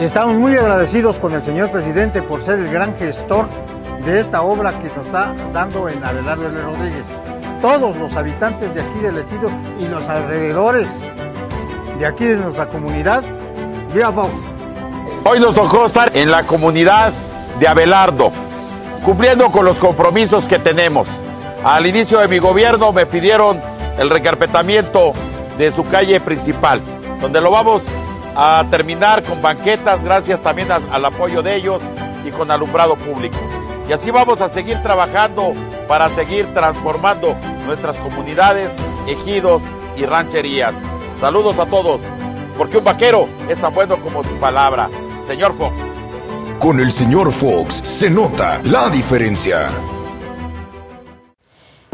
Estamos muy agradecidos con el señor presidente por ser el gran gestor de esta obra que nos está dando en Abelardo L. Rodríguez. Todos los habitantes de aquí del Ejido y los alrededores de aquí de nuestra comunidad, viva Fox. Hoy nos tocó estar en la comunidad de Abelardo, cumpliendo con los compromisos que tenemos. Al inicio de mi gobierno me pidieron el recarpetamiento de su calle principal, donde lo vamos a terminar con banquetas, gracias también al apoyo de ellos y con alumbrado público. Y así vamos a seguir trabajando para seguir transformando nuestras comunidades, ejidos y rancherías. Saludos a todos, porque un vaquero es tan bueno como su palabra. Señor Fox. Con el señor Fox se nota la diferencia.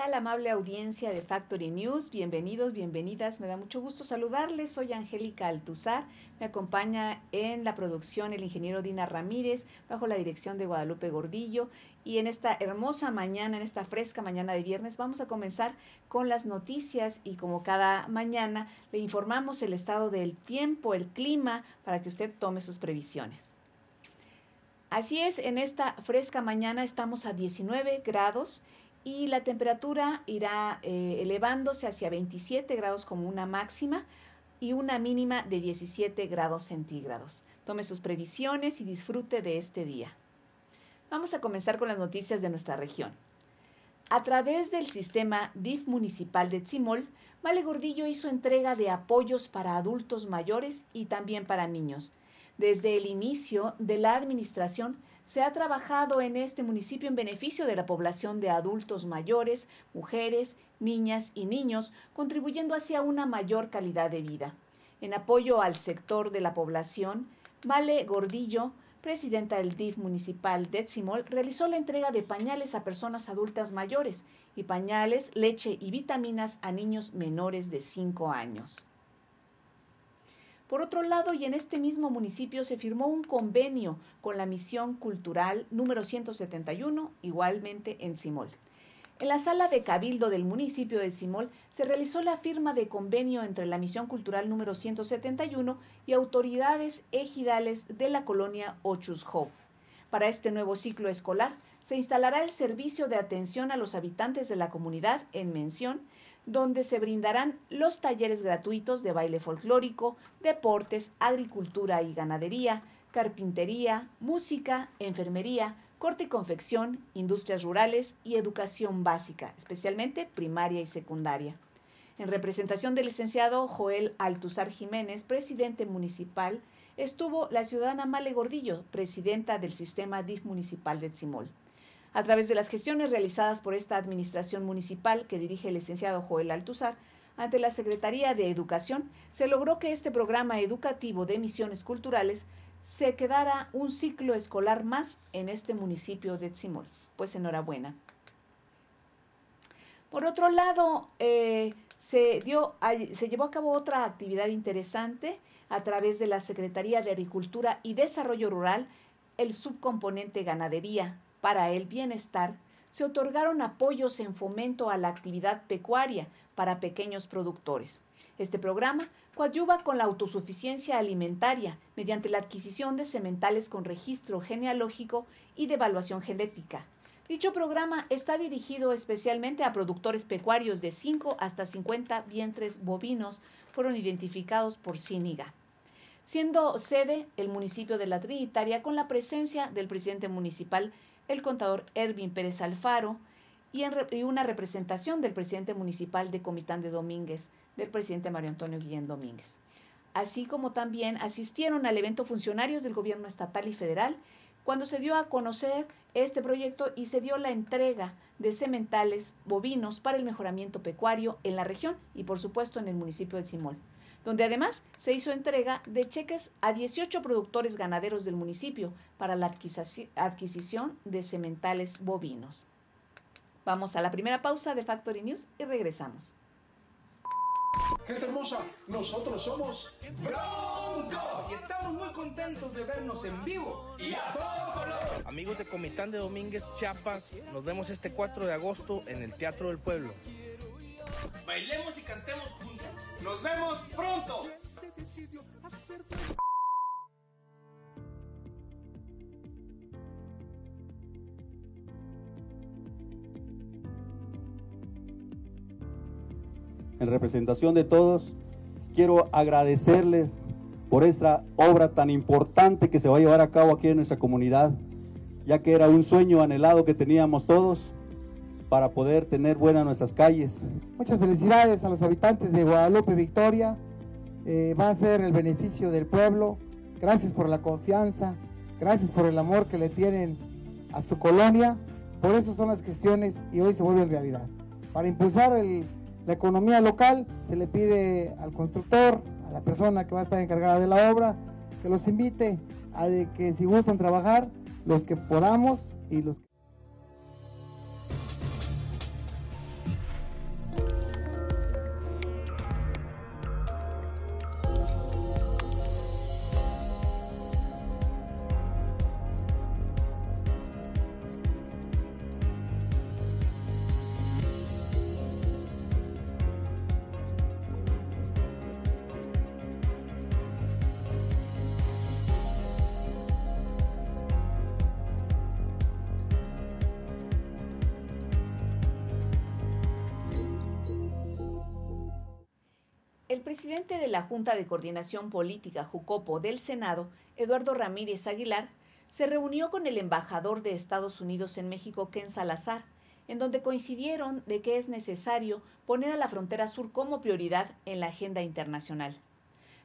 632 6661. amable audiencia de Factory News, bienvenidos, bienvenidas. Me da mucho gusto saludarles. Soy Angélica Altuzar. Me acompaña en la producción el ingeniero Dina Ramírez, bajo la dirección de Guadalupe Gordillo. Y en esta hermosa mañana, en esta fresca mañana de viernes, vamos a comenzar con las noticias y como cada mañana le informamos el estado del tiempo, el clima, para que usted tome sus previsiones. Así es, en esta fresca mañana estamos a 19 grados y la temperatura irá eh, elevándose hacia 27 grados como una máxima y una mínima de 17 grados centígrados. Tome sus previsiones y disfrute de este día. Vamos a comenzar con las noticias de nuestra región. A través del sistema DIF municipal de Tzimol, Vale Gordillo hizo entrega de apoyos para adultos mayores y también para niños. Desde el inicio de la administración se ha trabajado en este municipio en beneficio de la población de adultos mayores, mujeres, niñas y niños, contribuyendo hacia una mayor calidad de vida. En apoyo al sector de la población, Male Gordillo, presidenta del DIF municipal de Etzimol, realizó la entrega de pañales a personas adultas mayores y pañales, leche y vitaminas a niños menores de 5 años. Por otro lado, y en este mismo municipio se firmó un convenio con la Misión Cultural número 171, igualmente en Simol. En la sala de cabildo del municipio de Simol se realizó la firma de convenio entre la Misión Cultural número 171 y autoridades ejidales de la colonia Ochusjo. Para este nuevo ciclo escolar se instalará el servicio de atención a los habitantes de la comunidad en mención donde se brindarán los talleres gratuitos de baile folclórico, deportes, agricultura y ganadería, carpintería, música, enfermería, corte y confección, industrias rurales y educación básica, especialmente primaria y secundaria. En representación del licenciado Joel Altuzar Jiménez, presidente municipal, estuvo la ciudadana Male Gordillo, presidenta del sistema DIF municipal de Tzimol. A través de las gestiones realizadas por esta administración municipal que dirige el licenciado Joel Altuzar, ante la Secretaría de Educación, se logró que este programa educativo de misiones culturales se quedara un ciclo escolar más en este municipio de Tzimol. Pues enhorabuena. Por otro lado, eh, se, dio, se llevó a cabo otra actividad interesante a través de la Secretaría de Agricultura y Desarrollo Rural, el subcomponente ganadería, para el bienestar, se otorgaron apoyos en fomento a la actividad pecuaria para pequeños productores. Este programa coadyuva con la autosuficiencia alimentaria mediante la adquisición de sementales con registro genealógico y de evaluación genética. Dicho programa está dirigido especialmente a productores pecuarios de 5 hasta 50 vientres bovinos, fueron identificados por Cíniga. Siendo sede el municipio de La Trinitaria con la presencia del presidente municipal, el contador Ervin Pérez Alfaro, y, una representación del presidente municipal de Comitán de Domínguez, del presidente Mario Antonio Guillén Domínguez. Así como también asistieron al evento funcionarios del gobierno estatal y federal cuando se dio a conocer este proyecto y se dio la entrega de sementales bovinos para el mejoramiento pecuario en la región y por supuesto en el municipio de Simol, donde además se hizo entrega de cheques a 18 productores ganaderos del municipio para la adquisición de sementales bovinos. Vamos a la primera pausa de Factory News y regresamos. Gente hermosa, nosotros somos Bronco y estamos muy contentos de vernos en vivo y a todo color. Amigos de Comitán de Domínguez, Chiapas, nos vemos este 4 de agosto en el Teatro del Pueblo. Bailemos y cantemos. Nos vemos pronto. en representación de todos, quiero agradecerles por esta obra tan importante que se va a llevar a cabo aquí en nuestra comunidad, ya que era un sueño anhelado que teníamos todos para poder tener buenas nuestras calles. Muchas felicidades a los habitantes de Guadalupe Victoria, eh, va a ser el beneficio del pueblo, gracias por la confianza, gracias por el amor que le tienen a su colonia, por eso son las gestiones y hoy se vuelven realidad. Para impulsar la economía local, se le pide al constructor, a la persona que va a estar encargada de la obra, que los invite a que si gustan trabajar, los que podamos y los que El presidente de la Junta de Coordinación Política Jucopo del Senado, Eduardo Ramírez Aguilar, se reunió con el embajador de Estados Unidos en México, Ken Salazar, en donde coincidieron de que es necesario poner a la frontera sur como prioridad en la agenda internacional.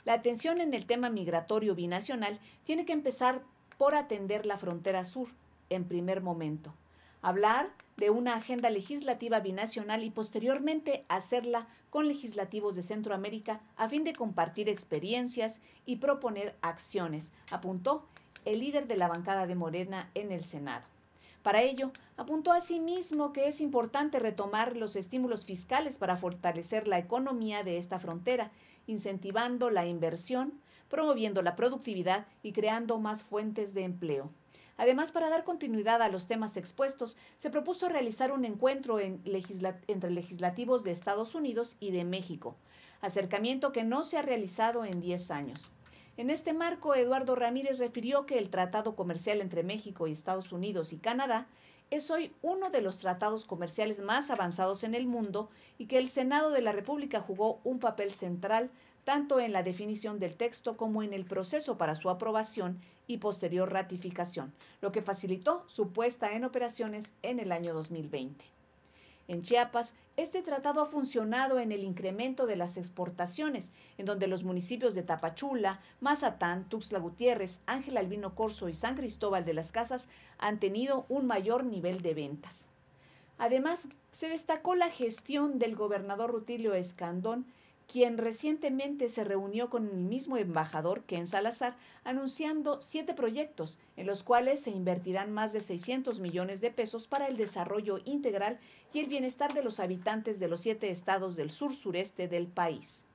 La atención en el tema migratorio binacional tiene que empezar por atender la frontera sur en primer momento hablar de una agenda legislativa binacional y posteriormente hacerla con legislativos de Centroamérica a fin de compartir experiencias y proponer acciones, apuntó el líder de la bancada de Morena en el Senado. Para ello, apuntó asimismo que es importante retomar los estímulos fiscales para fortalecer la economía de esta frontera, incentivando la inversión, promoviendo la productividad y creando más fuentes de empleo. Además, para dar continuidad a los temas expuestos, se propuso realizar un encuentro entre legislativos de Estados Unidos y de México, acercamiento que no se ha realizado en 10 años. En este marco, Eduardo Ramírez refirió que el Tratado Comercial entre México y Estados Unidos y Canadá es hoy uno de los tratados comerciales más avanzados en el mundo y que el Senado de la República jugó un papel central tanto en la definición del texto como en el proceso para su aprobación y posterior ratificación, lo que facilitó su puesta en operaciones en el año 2020. En Chiapas, este tratado ha funcionado en el incremento de las exportaciones, en donde los municipios de Tapachula, Mazatán, Tuxtla Gutiérrez, Ángel Albino Corso y San Cristóbal de las Casas han tenido un mayor nivel de ventas. Además, se destacó la gestión del gobernador Rutilio Escandón, quien recientemente se reunió con el mismo embajador Ken Salazar, anunciando siete proyectos, en los cuales se invertirán más de 600 millones de pesos para el desarrollo integral y el bienestar de los habitantes de los siete estados del sur-sureste del país.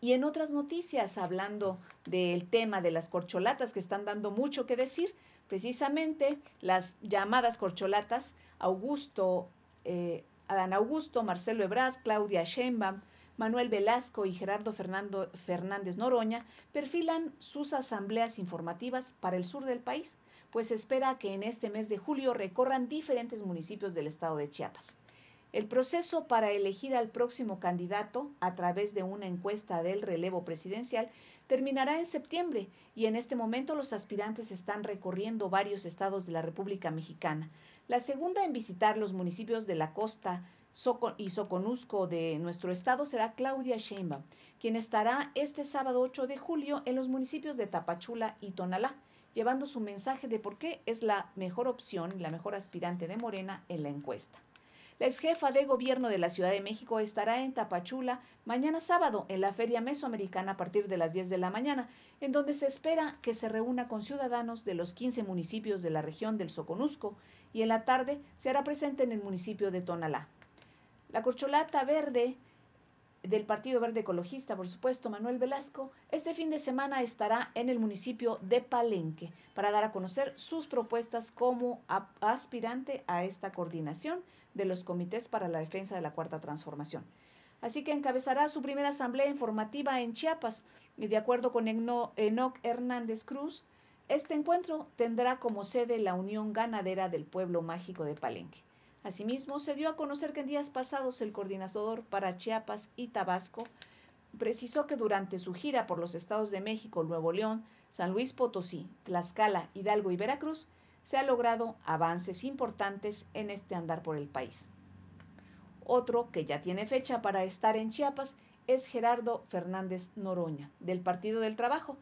Y en otras noticias, hablando del tema de las corcholatas que están dando mucho que decir, precisamente las llamadas corcholatas, Augusto eh, Adán Augusto, Marcelo Ebrard, Claudia Sheinbaum, Manuel Velasco y Gerardo Fernando Fernández Noroña perfilan sus asambleas informativas para el sur del país, pues espera que en este mes de julio recorran diferentes municipios del estado de Chiapas. El proceso para elegir al próximo candidato a través de una encuesta del relevo presidencial terminará en septiembre y en este momento los aspirantes están recorriendo varios estados de la República Mexicana. La segunda en visitar los municipios de la costa y Soconusco de nuestro estado será Claudia Sheinbaum, quien estará este sábado 8 de julio en los municipios de Tapachula y Tonalá, llevando su mensaje de por qué es la mejor opción, la mejor aspirante de Morena en la encuesta. La ex jefa de gobierno de la Ciudad de México estará en Tapachula mañana sábado en la Feria Mesoamericana a partir de las 10 de la mañana, en donde se espera que se reúna con ciudadanos de los 15 municipios de la región del Soconusco y en la tarde se hará presente en el municipio de Tonalá. La corcholata verde del Partido Verde Ecologista, por supuesto, Manuel Velasco, este fin de semana estará en el municipio de Palenque para dar a conocer sus propuestas como aspirante a esta coordinación de los comités para la defensa de la cuarta transformación. Así que encabezará su primera asamblea informativa en Chiapas y de acuerdo con Enoc Hernández Cruz, este encuentro tendrá como sede la Unión Ganadera del Pueblo Mágico de Palenque. Asimismo, se dio a conocer que en días pasados el coordinador para Chiapas y Tabasco precisó que durante su gira por los estados de México, Nuevo León, San Luis Potosí, Tlaxcala, Hidalgo y Veracruz, se ha logrado avances importantes en este andar por el país. Otro que ya tiene fecha para estar en Chiapas es Gerardo Fernández Noroña, del Partido del Trabajo,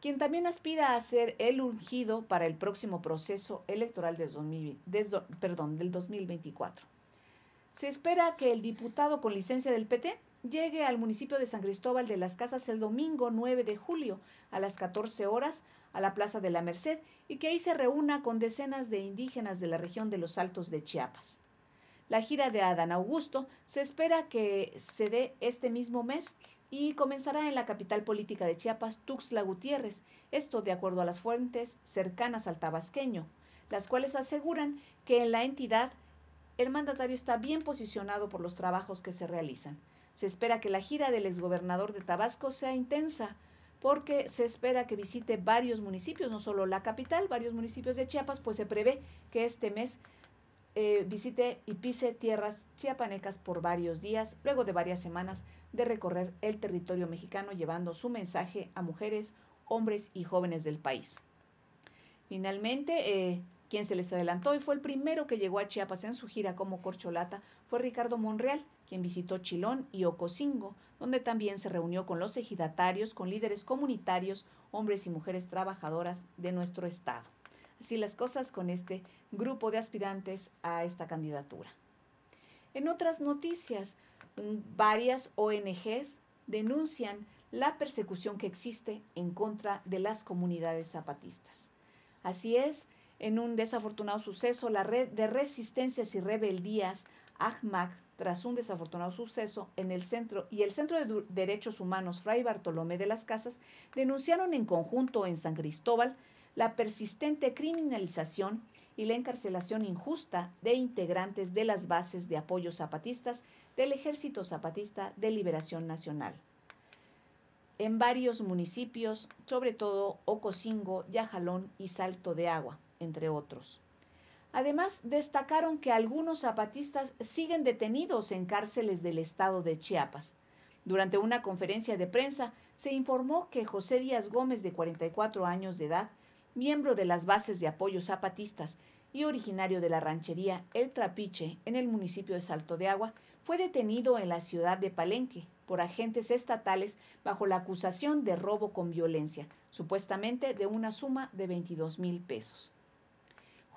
quien también aspira a ser el ungido para el próximo proceso electoral del 2024. Se espera que el diputado con licencia del PT llegue al municipio de San Cristóbal de las Casas el domingo 9 de julio a las 14 horas a la Plaza de la Merced y que ahí se reúna con decenas de indígenas de la región de los Altos de Chiapas. La gira de Adán Augusto se espera que se dé este mismo mes y comenzará en la capital política de Chiapas, Tuxtla Gutiérrez, esto de acuerdo a las fuentes cercanas al tabasqueño, las cuales aseguran que en la entidad el mandatario está bien posicionado por los trabajos que se realizan. Se espera que la gira del exgobernador de Tabasco sea intensa, porque se espera que visite varios municipios, no solo la capital, varios municipios de Chiapas, pues se prevé que este mes eh, visite y pise tierras chiapanecas por varios días, luego de varias semanas de recorrer el territorio mexicano llevando su mensaje a mujeres, hombres y jóvenes del país. Finalmente, eh, quien se les adelantó y fue el primero que llegó a Chiapas en su gira como corcholata fue Ricardo Monreal, quien visitó Chilón y Ocosingo, donde también se reunió con los ejidatarios, con líderes comunitarios, hombres y mujeres trabajadoras de nuestro estado. Así las cosas con este grupo de aspirantes a esta candidatura. En otras noticias, varias ONGs denuncian la persecución que existe en contra de las comunidades zapatistas. Así es, en un desafortunado suceso, la red de resistencias y rebeldías AHMAC, tras un desafortunado suceso en el centro y el Centro de Derechos Humanos Fray Bartolomé de las Casas denunciaron en conjunto en San Cristóbal la persistente criminalización y la encarcelación injusta de integrantes de las bases de apoyo zapatistas del Ejército Zapatista de Liberación Nacional. En varios municipios, sobre todo Ocosingo, Yajalón y Salto de Agua entre otros. Además, destacaron que algunos zapatistas siguen detenidos en cárceles del estado de Chiapas. Durante una conferencia de prensa se informó que José Díaz Gómez, de 44 años de edad, miembro de las bases de apoyo zapatistas y originario de la ranchería El Trapiche en el municipio de Salto de Agua, fue detenido en la ciudad de Palenque por agentes estatales bajo la acusación de robo con violencia, supuestamente de una suma de 22 mil pesos.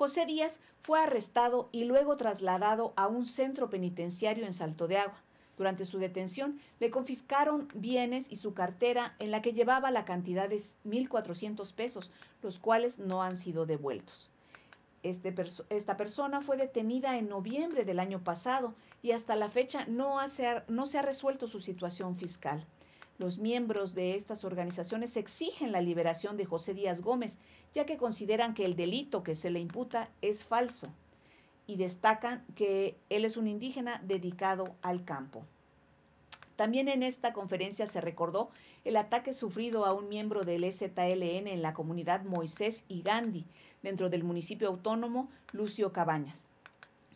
José Díaz fue arrestado y luego trasladado a un centro penitenciario en Salto de Agua. Durante su detención le confiscaron bienes y su cartera en la que llevaba la cantidad de 1.400 pesos, los cuales no han sido devueltos. Este esta persona fue detenida en noviembre del año pasado y hasta la fecha no, no se ha resuelto su situación fiscal. Los miembros de estas organizaciones exigen la liberación de José Díaz Gómez, ya que consideran que el delito que se le imputa es falso y destacan que él es un indígena dedicado al campo. También en esta conferencia se recordó el ataque sufrido a un miembro del STLN en la comunidad Moisés y Gandhi, dentro del municipio autónomo Lucio Cabañas.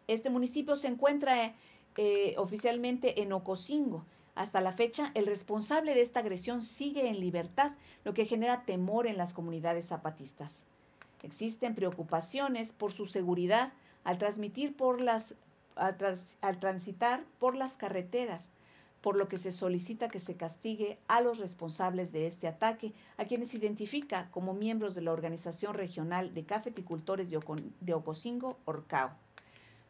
Este municipio se encuentra eh, oficialmente en Ocosingo. Hasta la fecha, el responsable de esta agresión sigue en libertad, lo que genera temor en las comunidades zapatistas. Existen preocupaciones por su seguridad al transmitir por las al transitar por las carreteras, por lo que se solicita que se castigue a los responsables de este ataque, a quienes identifica como miembros de la Organización Regional de Cafeticultores de, Ocosingo, Orcao.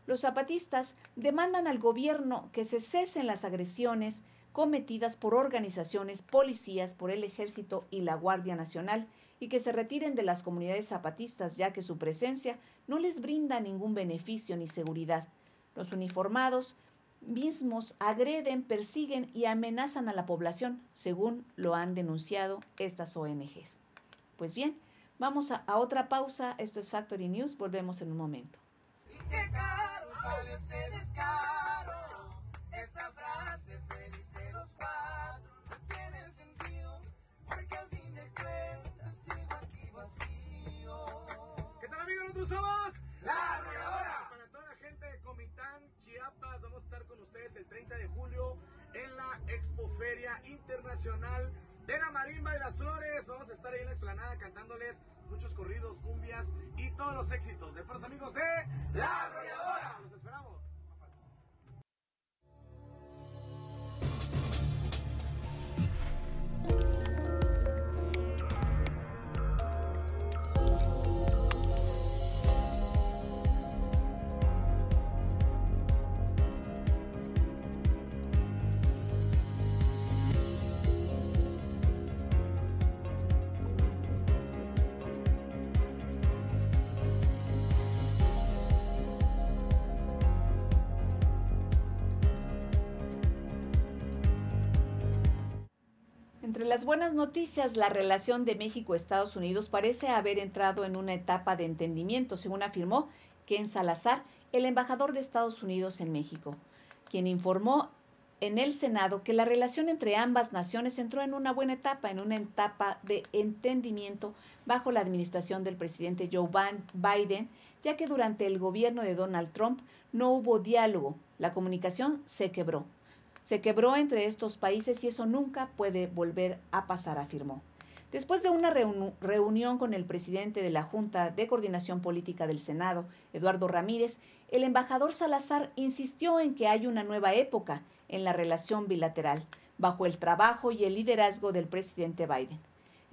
Los zapatistas demandan al gobierno que se cesen las agresiones cometidas por organizaciones, policías, por el ejército y la Guardia Nacional y que se retiren de las comunidades zapatistas ya que su presencia no les brinda ningún beneficio ni seguridad. Los uniformados mismos agreden, persiguen y amenazan a la población, según lo han denunciado estas ONGs. Pues bien, vamos a, otra pausa. Esto es Factory News. Volvemos en un momento. Esa Nosotros somos La Arrolladora. Para toda la gente de Comitán, Chiapas, vamos a estar con ustedes el 30 de julio en la Expoferia Internacional de la Marimba y las Flores. Vamos a estar ahí en la explanada cantándoles muchos corridos, cumbias y todos los éxitos de los amigos de La Arrolladora. Entre las buenas noticias, la relación de México-Estados Unidos parece haber entrado en una etapa de entendimiento, según afirmó Ken Salazar, el embajador de Estados Unidos en México, quien informó en el Senado que la relación entre ambas naciones entró en una buena etapa, en una etapa de entendimiento bajo la administración del presidente Joe Biden, ya que durante el gobierno de Donald Trump no hubo diálogo, la comunicación se quebró se quebró entre estos países y eso nunca puede volver a pasar, afirmó. Después de una reunión con el presidente de la Junta de Coordinación Política del Senado, Eduardo Ramírez, el embajador Salazar insistió en que hay una nueva época en la relación bilateral, bajo el trabajo y el liderazgo del presidente Biden.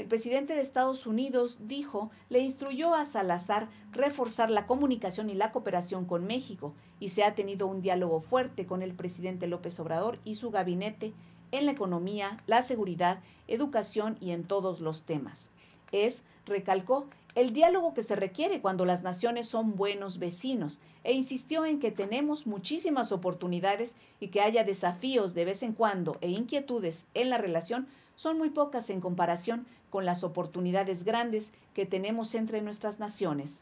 El presidente de Estados Unidos dijo, le instruyó a Salazar reforzar la comunicación y la cooperación con México y se ha tenido un diálogo fuerte con el presidente López Obrador y su gabinete en la economía, la seguridad, educación y en todos los temas. Es, recalcó, el diálogo que se requiere cuando las naciones son buenos vecinos e insistió en que tenemos muchísimas oportunidades y que haya desafíos de vez en cuando e inquietudes en la relación son muy pocas en comparación con las oportunidades grandes que tenemos entre nuestras naciones.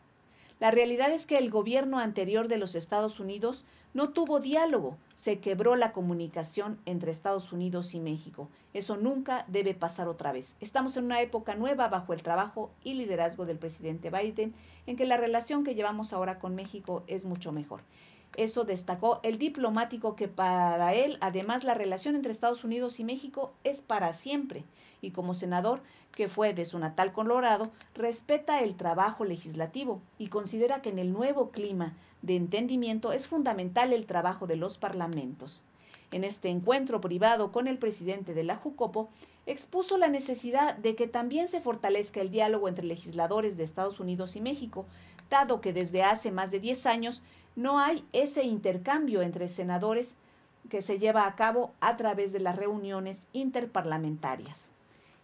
La realidad es que el gobierno anterior de los Estados Unidos no tuvo diálogo, se quebró la comunicación entre Estados Unidos y México. Eso nunca debe pasar otra vez. Estamos en una época nueva bajo el trabajo y liderazgo del presidente Biden, en que la relación que llevamos ahora con México es mucho mejor. Eso destacó el diplomático que para él, además, la relación entre Estados Unidos y México es para siempre. Y como senador, que fue de su natal Colorado, respeta el trabajo legislativo y considera que en el nuevo clima de entendimiento es fundamental el trabajo de los parlamentos. En este encuentro privado con el presidente de la Jucopo, expuso la necesidad de que también se fortalezca el diálogo entre legisladores de Estados Unidos y México, dado que desde hace más de 10 años no hay ese intercambio entre senadores que se lleva a cabo a través de las reuniones interparlamentarias.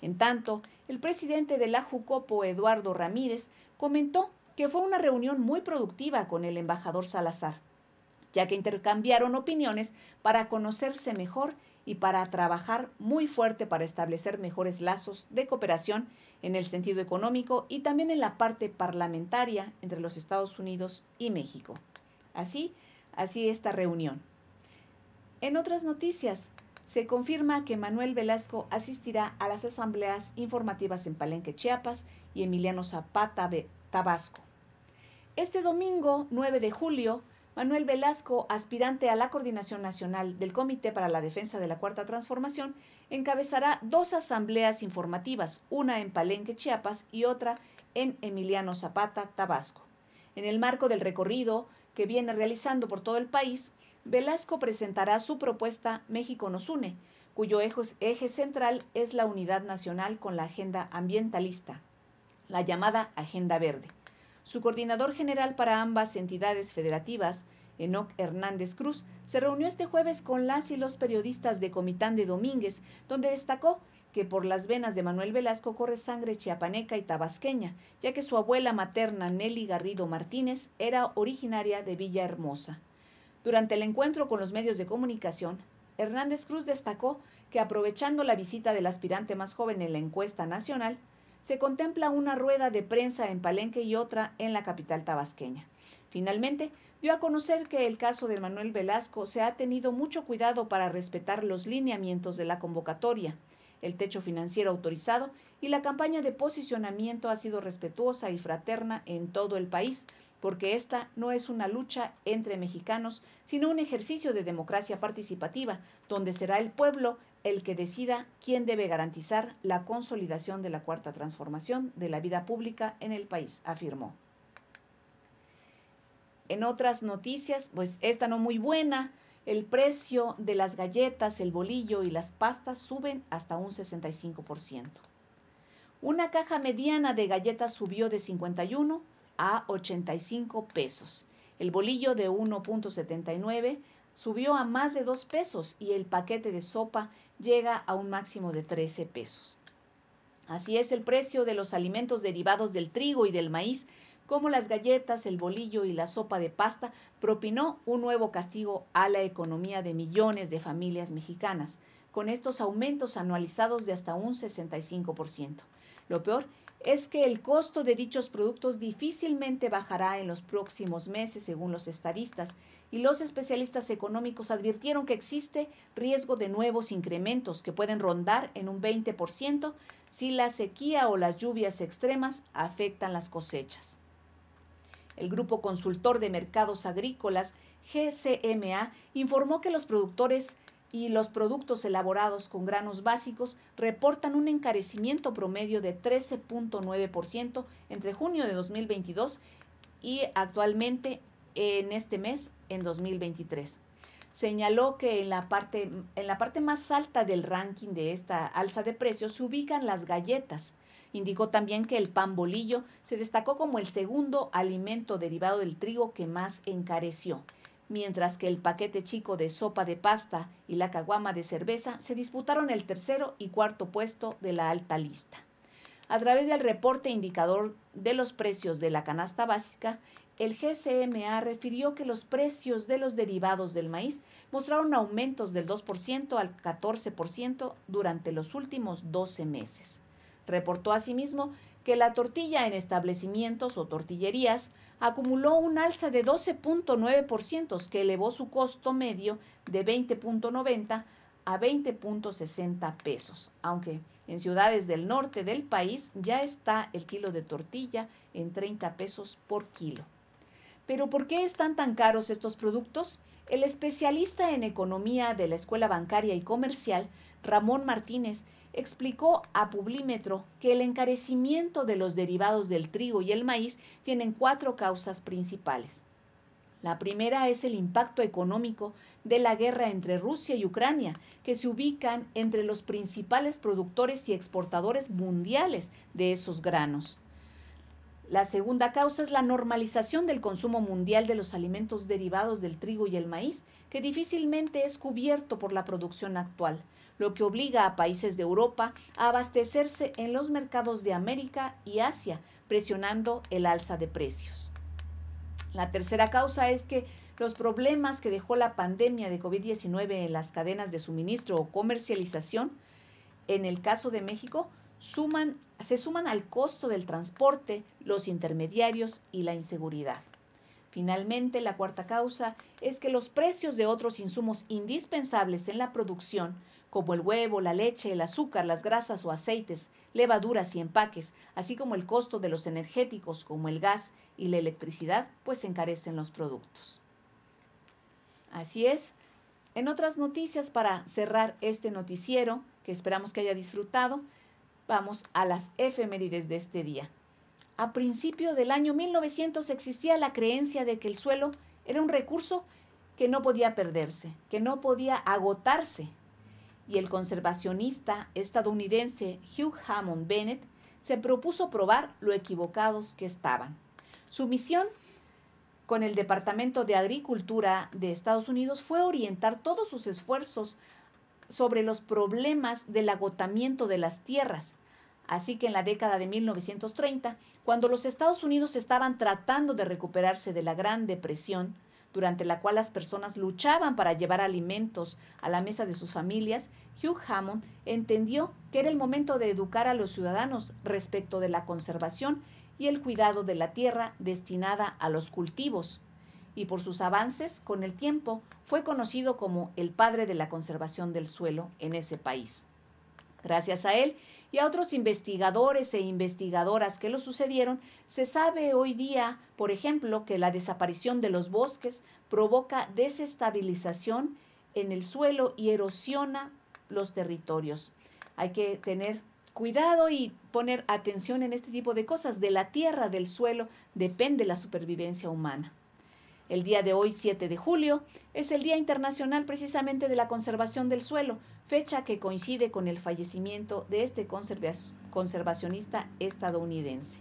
En tanto, el presidente de la Jucopo, Eduardo Ramírez, comentó que fue una reunión muy productiva con el embajador Salazar, ya que intercambiaron opiniones para conocerse mejor y para trabajar muy fuerte para establecer mejores lazos de cooperación en el sentido económico y también en la parte parlamentaria entre los Estados Unidos y México. Así, así esta reunión. En otras noticias, se confirma que Manuel Velasco asistirá a las asambleas informativas en Palenque, Chiapas y Emiliano Zapata, Tabasco. Este domingo 9 de julio, Manuel Velasco, aspirante a la coordinación nacional del Comité para la Defensa de la Cuarta Transformación, encabezará dos asambleas informativas, una en Palenque, Chiapas y otra en Emiliano Zapata, Tabasco. En el marco del recorrido que viene realizando por todo el país, Velasco presentará su propuesta México nos une, cuyo eje central es la unidad nacional con la agenda ambientalista, la llamada Agenda Verde. Su coordinador general para ambas entidades federativas, Enoc Hernández Cruz, se reunió este jueves con las y los periodistas de Comitán de Domínguez, donde destacó que por las venas de Manuel Velasco corre sangre chiapaneca y tabasqueña, ya que su abuela materna Nelly Garrido Martínez era originaria de Villahermosa. Durante el encuentro con los medios de comunicación, Hernández Cruz destacó que aprovechando la visita del aspirante más joven en la encuesta nacional, se contempla una rueda de prensa en Palenque y otra en la capital tabasqueña. Finalmente, dio a conocer que el caso de Manuel Velasco se ha tenido mucho cuidado para respetar los lineamientos de la convocatoria, el techo financiero autorizado y la campaña de posicionamiento ha sido respetuosa y fraterna en todo el país, porque esta no es una lucha entre mexicanos, sino un ejercicio de democracia participativa, donde será el pueblo el que decida quién debe garantizar la consolidación de la cuarta transformación de la vida pública en el país, afirmó. En otras noticias, pues esta no muy buena, el precio de las galletas, el bolillo y las pastas suben hasta un 65%. Una caja mediana de galletas subió de 51 a 85 pesos. El bolillo de 1.79 subió a más de 2 pesos y el paquete de sopa llega a un máximo de 13 pesos. Así es el precio de los alimentos derivados del trigo y del maíz, como las galletas, el bolillo y la sopa de pasta, propinó un nuevo castigo a la economía de millones de familias mexicanas, con estos aumentos anualizados de hasta un 65%. Lo peor es que el costo de dichos productos difícilmente bajará en los próximos meses, según los estadistas, y los especialistas económicos advirtieron que existe riesgo de nuevos incrementos que pueden rondar en un 20% si la sequía o las lluvias extremas afectan las cosechas. El Grupo Consultor de Mercados Agrícolas, GCMA, informó que los productores y los productos elaborados con granos básicos reportan un encarecimiento promedio de 13.9% entre junio de 2022 y actualmente en este mes, en 2023. Señaló que en la, parte, en la parte más alta del ranking de esta alza de precios se ubican las galletas. Indicó también que el pan bolillo se destacó como el segundo alimento derivado del trigo que más encareció mientras que el paquete chico de sopa de pasta y la caguama de cerveza se disputaron el tercero y cuarto puesto de la alta lista. A través del reporte indicador de los precios de la canasta básica, el GCMA refirió que los precios de los derivados del maíz mostraron aumentos del 2% al 14% durante los últimos 12 meses. Reportó asimismo que la tortilla en establecimientos o tortillerías acumuló un alza de 12.9%, que elevó su costo medio de 20.90 a 20.60 pesos, aunque en ciudades del norte del país ya está el kilo de tortilla en 30 pesos por kilo. Pero ¿por qué están tan caros estos productos? El especialista en economía de la Escuela Bancaria y Comercial, Ramón Martínez, explicó a Publímetro que el encarecimiento de los derivados del trigo y el maíz tienen cuatro causas principales. La primera es el impacto económico de la guerra entre Rusia y Ucrania, que se ubican entre los principales productores y exportadores mundiales de esos granos. La segunda causa es la normalización del consumo mundial de los alimentos derivados del trigo y el maíz, que difícilmente es cubierto por la producción actual lo que obliga a países de Europa a abastecerse en los mercados de América y Asia, presionando el alza de precios. La tercera causa es que los problemas que dejó la pandemia de COVID-19 en las cadenas de suministro o comercialización, en el caso de México, suman, se suman al costo del transporte, los intermediarios y la inseguridad. Finalmente, la cuarta causa es que los precios de otros insumos indispensables en la producción, como el huevo, la leche, el azúcar, las grasas o aceites, levaduras y empaques, así como el costo de los energéticos como el gas y la electricidad, pues encarecen los productos. Así es. En otras noticias, para cerrar este noticiero, que esperamos que haya disfrutado, vamos a las efemérides de este día. A principio del año 1900 existía la creencia de que el suelo era un recurso que no podía perderse, que no podía agotarse. Y el conservacionista estadounidense Hugh Hammond Bennett se propuso probar lo equivocados que estaban. Su misión con el Departamento de Agricultura de Estados Unidos fue orientar todos sus esfuerzos sobre los problemas del agotamiento de las tierras, Así que en la década de 1930, cuando los Estados Unidos estaban tratando de recuperarse de la Gran Depresión, durante la cual las personas luchaban para llevar alimentos a la mesa de sus familias, Hugh Hammond entendió que era el momento de educar a los ciudadanos respecto de la conservación y el cuidado de la tierra destinada a los cultivos. Y por sus avances, con el tiempo, fue conocido como el padre de la conservación del suelo en ese país. Gracias a él y a otros investigadores e investigadoras que lo sucedieron, se sabe hoy día, por ejemplo, que la desaparición de los bosques provoca desestabilización en el suelo y erosiona los territorios. Hay que tener cuidado y poner atención en este tipo de cosas. De la tierra, del suelo, depende la supervivencia humana. El día de hoy, 7 de julio, es el Día Internacional precisamente de la Conservación del Suelo, fecha que coincide con el fallecimiento de este conservacionista estadounidense.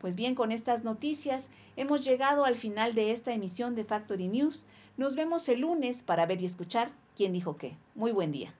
Pues bien, con estas noticias hemos llegado al final de esta emisión de Factory News. Nos vemos el lunes para ver y escuchar quién dijo qué. Muy buen día.